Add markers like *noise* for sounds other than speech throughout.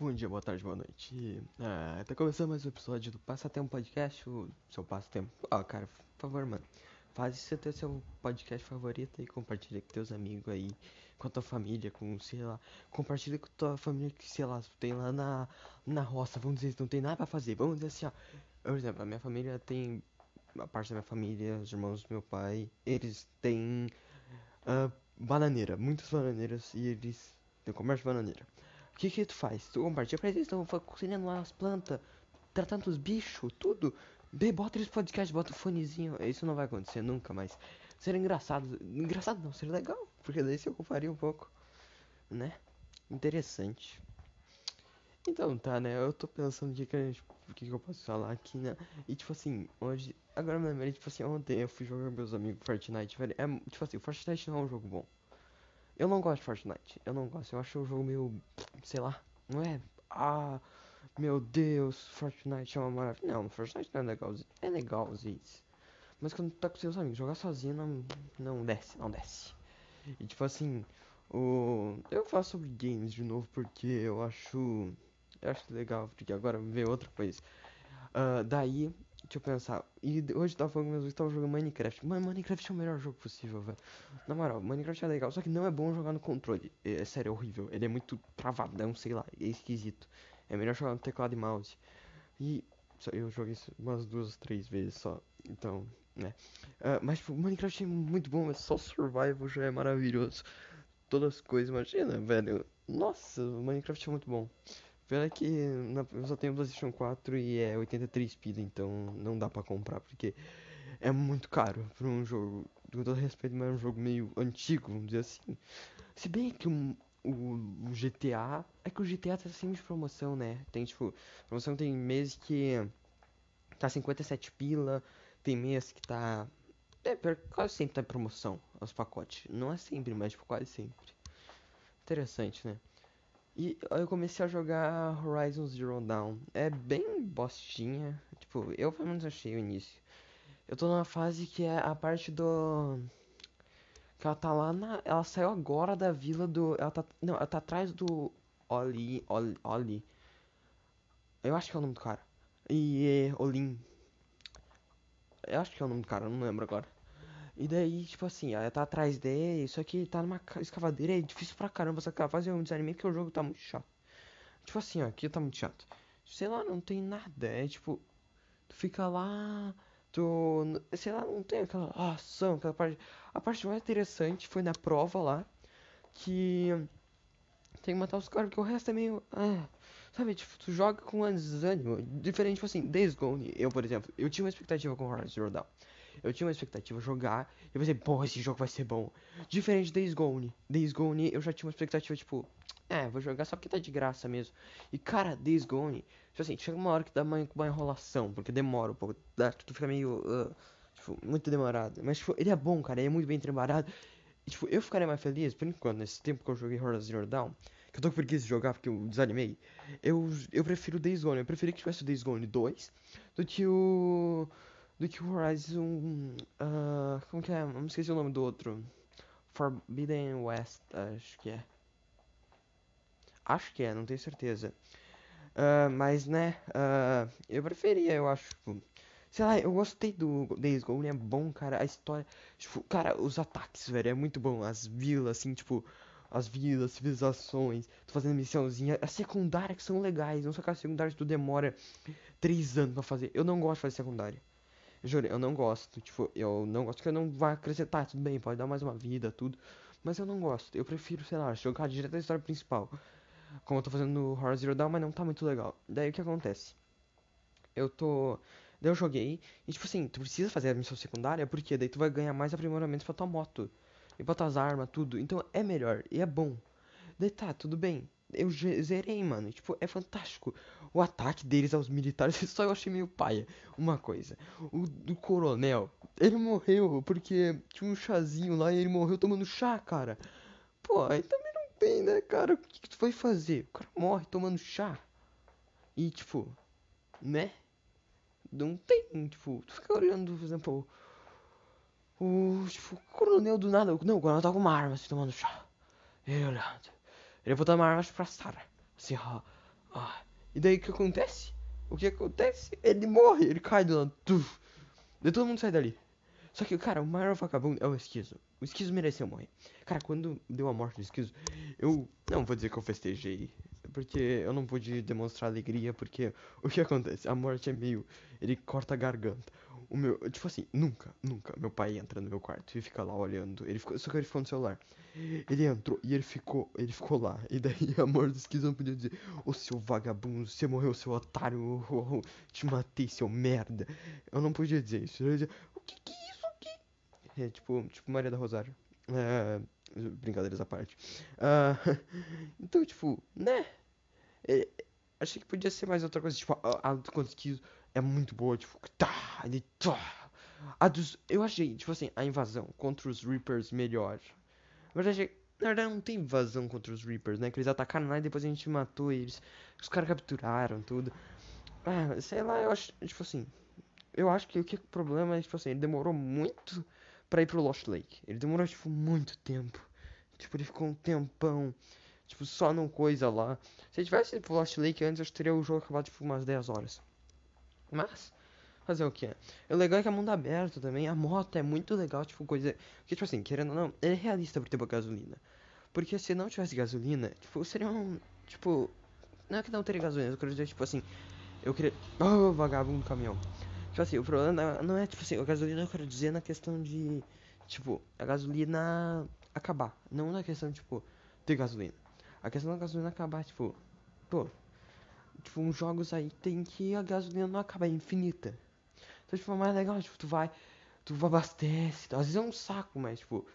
Bom dia, boa tarde, boa noite. Ah, tá começando mais um episódio do Passatempo Podcast, o seu passatempo. Ó, cara, por favor, mano, faz você ter seu podcast favorito e compartilha com teus amigos aí, com a tua família, com, sei lá, compartilha com tua família que, sei lá, tem lá na, na roça, vamos dizer, não tem nada pra fazer, vamos dizer assim, ó. Por exemplo, a minha família tem, a parte da minha família, os irmãos do meu pai, eles têm ah, bananeira, muitas bananeiras e eles têm comércio de bananeira. Que que tu faz? Tu compartilha pra eles, estão cozinhando as plantas, tratando os bichos, tudo. Bê, bota eles podcast, bota o fonezinho. Isso não vai acontecer nunca, mas seria engraçado. Engraçado não, seria legal, porque daí se ocuparia um pouco, né? Interessante. Então tá, né? Eu tô pensando o que, que, que, que eu posso falar aqui, né? E tipo assim, hoje. Agora eu me lembrei, tipo assim, ontem eu fui jogar com meus amigos Fortnite, velho. É, tipo assim, Fortnite não é um jogo bom. Eu não gosto de Fortnite. Eu não gosto. Eu acho o jogo meio. Sei lá. Não é. Ah, meu Deus, Fortnite é uma maravilha. Não, Fortnite não é legalzinho. É legalzinho. Mas quando tá com seus amigos, jogar sozinho não, não desce, não desce. E tipo assim, o. Eu falo sobre games de novo porque eu acho. Eu acho legal, porque agora vê outra coisa. Ah, daí, deixa eu pensar. E hoje eu tava falando meus tava jogando Minecraft. Mano, Minecraft é o melhor jogo possível, velho. Na moral, Minecraft é legal, só que não é bom jogar no controle. É, é sério, é horrível. Ele é muito travadão, sei lá, é esquisito. É melhor jogar no teclado e mouse. E eu joguei umas duas, três vezes só. Então, né. Ah, mas tipo, Minecraft é muito bom, é só survival já é maravilhoso. Todas as coisas, imagina, velho. Nossa, Minecraft é muito bom. Pena que na- eu só tenho PlayStation 4 e é 83 pila, então não dá pra comprar, porque é muito caro pra um jogo. Com todo respeito, mas é um jogo meio antigo, vamos dizer assim. Se bem que o, o, o GTA. É que o GTA tá sempre de promoção, né? Tem tipo. Promoção tem mês que tá 57 pila, tem mês que tá. É, quase sempre tá em promoção os pacotes. Não é sempre, mas tipo, quase sempre. Interessante, né? E eu comecei a jogar Horizon Zero Dawn. É bem bostinha. Tipo, eu pelo menos achei o início. Eu tô numa fase que é a parte do. Que ela tá lá na. Ela saiu agora da vila do. Ela tá. Não, ela tá atrás do. Oli. Oli. Oli. Eu acho que é o nome do cara. E. Olin. Eu acho que é o nome do cara, não lembro agora. E daí, tipo assim, ela tá atrás dele, só que tá numa ca- escavadeira, é difícil pra caramba essa fase, eu me desanimei porque o jogo tá muito chato. Tipo assim, ó, aqui tá muito chato. Sei lá, não tem nada, é tipo, tu fica lá, tu, sei lá, não tem aquela ação, aquela parte. A parte mais interessante foi na prova lá, que tem que matar os caras, porque o resto é meio, ah, sabe, tipo, tu joga com um desânimo, diferente, tipo assim, Days Gone, eu, por exemplo, eu tinha uma expectativa com Horizon Zero Dawn. Eu tinha uma expectativa jogar, e eu pensei, pô, esse jogo vai ser bom. Diferente de Days Gone. Days Gone, eu já tinha uma expectativa, tipo, é, vou jogar só porque tá de graça mesmo. E cara, Days Gone, tipo assim, chega uma hora que dá uma, uma enrolação, porque demora um pouco, dá, tu fica meio, ah, tipo, muito demorado. Mas, tipo, ele é bom, cara, ele é muito bem trabalhado. E, tipo, eu ficaria mais feliz, por enquanto, nesse tempo que eu joguei Horizon Zero Dawn, que eu tô com preguiça de jogar porque eu desanimei, eu, eu prefiro Days Gone, eu preferi que tivesse o Days Gone 2 do que o do que o Horizon. ah, como que é? Eu me esqueci o nome do outro. Forbidden West, acho que é. Acho que é, não tenho certeza. Ah, mas né, ah, eu preferia, eu acho. tipo, Sei lá, eu gostei do Days Gone, é bom, cara. A história. Tipo, cara, os ataques, velho, é muito bom. As vilas, assim, tipo. As vilas, civilizações, tô fazendo missãozinha. As secundárias que são legais, não só que as secundárias tu demora três anos pra fazer. Eu não gosto de fazer secundária. Juro, eu não gosto. Tipo, eu não gosto que eu não vai acrescentar, tudo bem, pode dar mais uma vida, tudo. Mas eu não gosto. Eu prefiro, sei lá, jogar direto a história principal. Como eu tô fazendo no Horizon Zero Dawn, mas não tá muito legal. Daí o que acontece? Eu tô. Daí eu joguei. E tipo assim, tu precisa fazer a missão secundária, porque daí tu vai ganhar mais aprimoramentos pra tua moto. E pra tuas armas, tudo. Então é melhor e é bom. Daí tá, tudo bem. Eu zerei, mano. Tipo, é fantástico. O ataque deles aos militares, *laughs* só eu achei meio paia. Uma coisa. O do coronel, ele morreu porque tinha um chazinho lá e ele morreu tomando chá, cara. Pô, aí também não tem, né, cara? O que que tu vai fazer? O cara morre tomando chá. E, tipo, né? Não tem, tipo, tu fica olhando, por exemplo, o, tipo, o coronel do nada. Não, o coronel tá com uma arma, assim, tomando chá. Ele olhando. Ele botou uma arma pra Sarah. Assim, ó. Ah, e daí o que acontece? O que acontece? Ele morre, ele cai do lado. Tuf. Daí todo mundo sai dali. Só que, cara, o maior vagabundo é o Esquizo. O Esquizo mereceu morrer. Cara, quando deu a morte do Esquizo, eu não vou dizer que eu festejei. Porque eu não pude demonstrar alegria, porque o que acontece? A morte é meio. Ele corta a garganta. O meu. Tipo assim, nunca, nunca. Meu pai entra no meu quarto e fica lá olhando. Ele ficou, só que ele ficou no celular. Ele entrou e ele ficou. Ele ficou lá. E daí *laughs* a morte do Esquizo não podia dizer: Ô seu vagabundo, você morreu, seu otário. *laughs* Te matei, seu merda. Eu não podia dizer isso. Eu ia O que que é isso aqui? É tipo, tipo Maria da Rosário. É, brincadeiras à parte. Ah, *laughs* então, tipo, né? É, achei que podia ser mais outra coisa. Tipo, a, a do Esquizo é muito boa. Tipo, tá, A dos. Eu achei, tipo assim, a invasão contra os Reapers melhor. Mas achei. Na verdade, não tem invasão contra os Reapers, né? Que eles atacaram lá e depois a gente matou eles. Os caras capturaram tudo. Ah, sei lá, eu acho. Tipo assim. Eu acho que o que o problema é, tipo assim, ele demorou muito pra ir pro Lost Lake. Ele demorou, tipo, muito tempo. Tipo, ele ficou um tempão. Tipo, só não coisa lá. Se ele tivesse ido pro Lost Lake antes, eu teria o jogo acabado, tipo, umas 10 horas. Mas, fazer o que? O legal é que é mundo aberto também. A moto é muito legal, tipo, coisa. Que, tipo assim, querendo ou não, é realista por ter gasolina. Porque se não tivesse gasolina, tipo, seria um. Tipo. Não é que não teria gasolina, eu queria dizer, tipo assim. Eu queria. Oh, vagabundo caminhão. Tipo assim, o problema não é, tipo assim, a gasolina eu quero dizer na questão de. Tipo, a gasolina acabar. Não na questão, tipo, ter gasolina. A questão da gasolina acabar, tipo. Pô. Tipo, uns jogos aí tem que a gasolina não acaba, é infinita. Então, tipo, é mais legal, tipo, tu vai. Tu abastece. Às vezes é um saco, mas, tipo.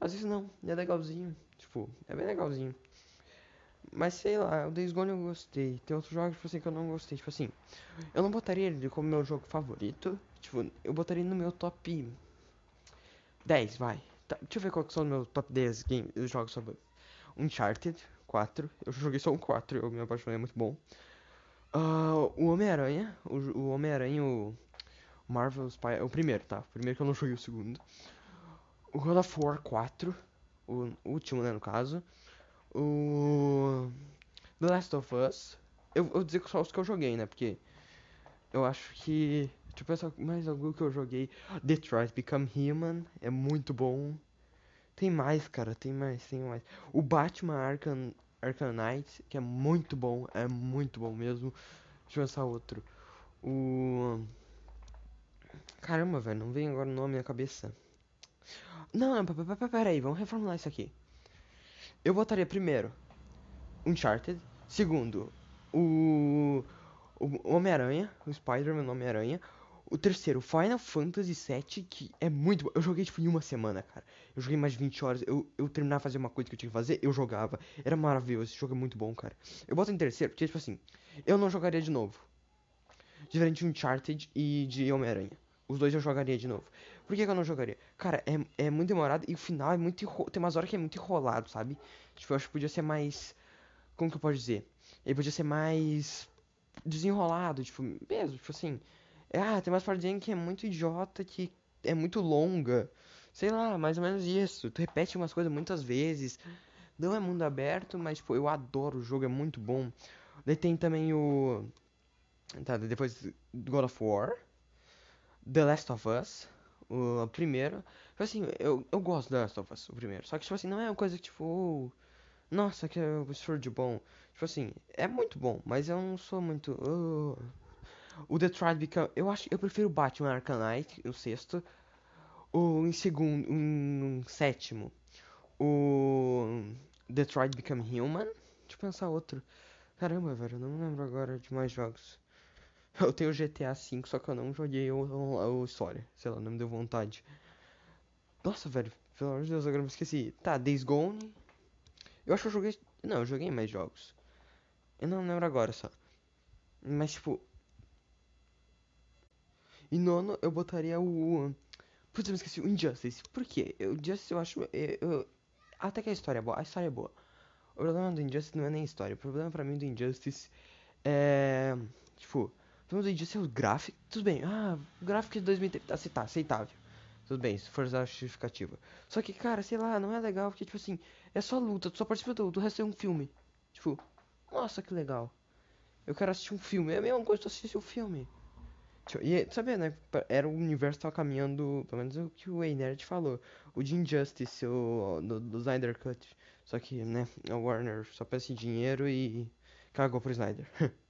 Às vezes não, é legalzinho. Tipo, é bem legalzinho. Mas sei lá, o Days Gone eu gostei. Tem outros jogos, tipo assim, que eu não gostei. Tipo assim, eu não botaria ele como meu jogo favorito. Tipo, eu botaria no meu top 10, vai. Tá, deixa eu ver qual que são os meus top 10 game, jogos favoritos. Uncharted 4. Eu joguei só um 4, eu me apaixonei, é muito bom. Uh, o Homem-Aranha. O, o Homem-Aranha, o Marvel Spy. O primeiro, tá? O primeiro que eu não joguei o segundo. O God of War 4. O último, né, no caso. O. The Last of Us. Eu vou dizer só os que eu joguei, né? Porque eu acho que. Deixa eu pensar mais algo que eu joguei. Detroit Become Human é muito bom. Tem mais, cara, tem mais, tem mais. O Batman Arkham, Arkham Knight, que é muito bom, é muito bom mesmo. Deixa eu pensar outro. O. Caramba, velho, não vem agora o nome na cabeça. Não, não, peraí, vamos reformular isso aqui. Eu botaria primeiro Uncharted. Segundo, o. O Homem-Aranha, o Spider-Man Homem-Aranha. O terceiro, Final Fantasy VII, que é muito bom. Eu joguei tipo em uma semana, cara. Eu joguei mais de 20 horas. Eu, eu terminava fazer uma coisa que eu tinha que fazer, eu jogava. Era maravilhoso. Esse jogo é muito bom, cara. Eu boto em terceiro, porque, tipo assim, eu não jogaria de novo. Diferente de Uncharted e de Homem-Aranha. Os dois eu jogaria de novo. Por que, que eu não jogaria? Cara, é, é muito demorado e o final é muito. Tem umas horas que é muito enrolado, sabe? Tipo, eu acho que podia ser mais. Como que eu posso dizer? Ele podia ser mais. Desenrolado, tipo, mesmo, tipo assim. É, ah, tem umas partidinhas que é muito idiota, que é muito longa. Sei lá, mais ou menos isso. Tu repete umas coisas muitas vezes. Não é mundo aberto, mas, tipo, eu adoro o jogo, é muito bom. Daí tem também o. Tá, depois God of War. The Last of Us. O primeiro. Tipo assim, eu, eu gosto do The Last of Us, o primeiro. Só que, tipo assim, não é uma coisa que, tipo. Oh, nossa, que absurdo de bom. Tipo assim, é muito bom, mas eu não sou muito. Oh. O Detroit Become. Eu acho. Eu prefiro Batman Arkham Knight, o sexto. O em segundo. Em sétimo. O. Detroit Become Human. Deixa eu pensar outro. Caramba, velho, eu não me lembro agora de mais jogos. *laughs* Eu tenho GTA V, só que eu não joguei o, o, o História. Sei lá, não me deu vontade. Nossa, velho, pelo amor de Deus, agora me esqueci. Tá, Days Gone. Eu acho que eu joguei. Não, eu joguei mais jogos. Eu não lembro agora só. Mas, tipo. E nono, eu botaria o. Putz, eu me esqueci, o Injustice. Por quê? O Injustice eu acho. Eu... Até que a história é boa. A história é boa. O problema do Injustice não é nem a história. O problema pra mim do Injustice é. Tipo, o problema do Injustice é o gráfico. Tudo bem, ah, o gráfico de 2030 tá, tá aceitável. Tudo bem, se for justificativa. Só que, cara, sei lá, não é legal, porque, tipo assim, é só luta, tu só participa do, do resto é um filme. Tipo, nossa, que legal. Eu quero assistir um filme. É a mesma coisa de assistir o filme. Tipo, E, sabe, né? Era o universo tava caminhando, pelo menos o que o Nerd falou. O de Injustice, o do, do Snyder Cut. Só que, né, a Warner só pensa em dinheiro e cagou pro Snyder. *laughs*